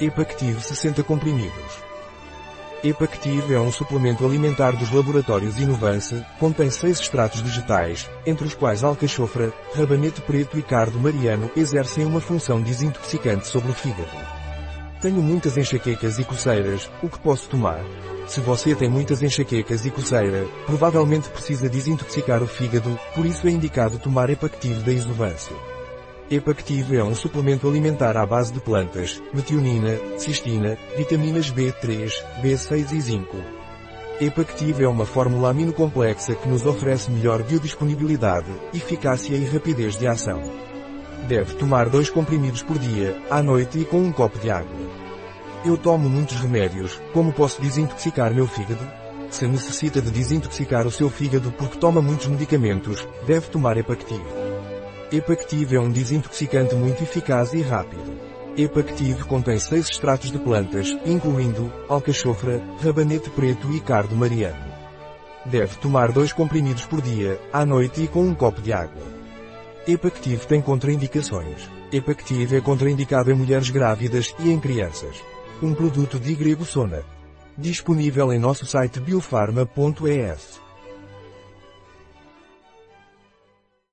Epactive 60 comprimidos. Epactive é um suplemento alimentar dos laboratórios Inovance, contém seis extratos vegetais, entre os quais alcachofra, rabanete preto e cardo mariano exercem uma função desintoxicante sobre o fígado. Tenho muitas enxaquecas e coceiras, o que posso tomar? Se você tem muitas enxaquecas e coceira, provavelmente precisa desintoxicar o fígado, por isso é indicado tomar Epactive da Isovance. Epactive é um suplemento alimentar à base de plantas, metionina, cistina, vitaminas B3, B6 e zinco. Epactive é uma fórmula aminocomplexa que nos oferece melhor biodisponibilidade, eficácia e rapidez de ação. Deve tomar dois comprimidos por dia, à noite e com um copo de água. Eu tomo muitos remédios, como posso desintoxicar meu fígado? Se necessita de desintoxicar o seu fígado porque toma muitos medicamentos, deve tomar Epactive. Epactive é um desintoxicante muito eficaz e rápido. Epactive contém seis extratos de plantas, incluindo alcachofra, rabanete preto e cardo mariano. Deve tomar dois comprimidos por dia, à noite e com um copo de água. Epactive tem contraindicações. Epactive é contraindicado em mulheres grávidas e em crianças. Um produto de Grego Sona. Disponível em nosso site biofarma.es.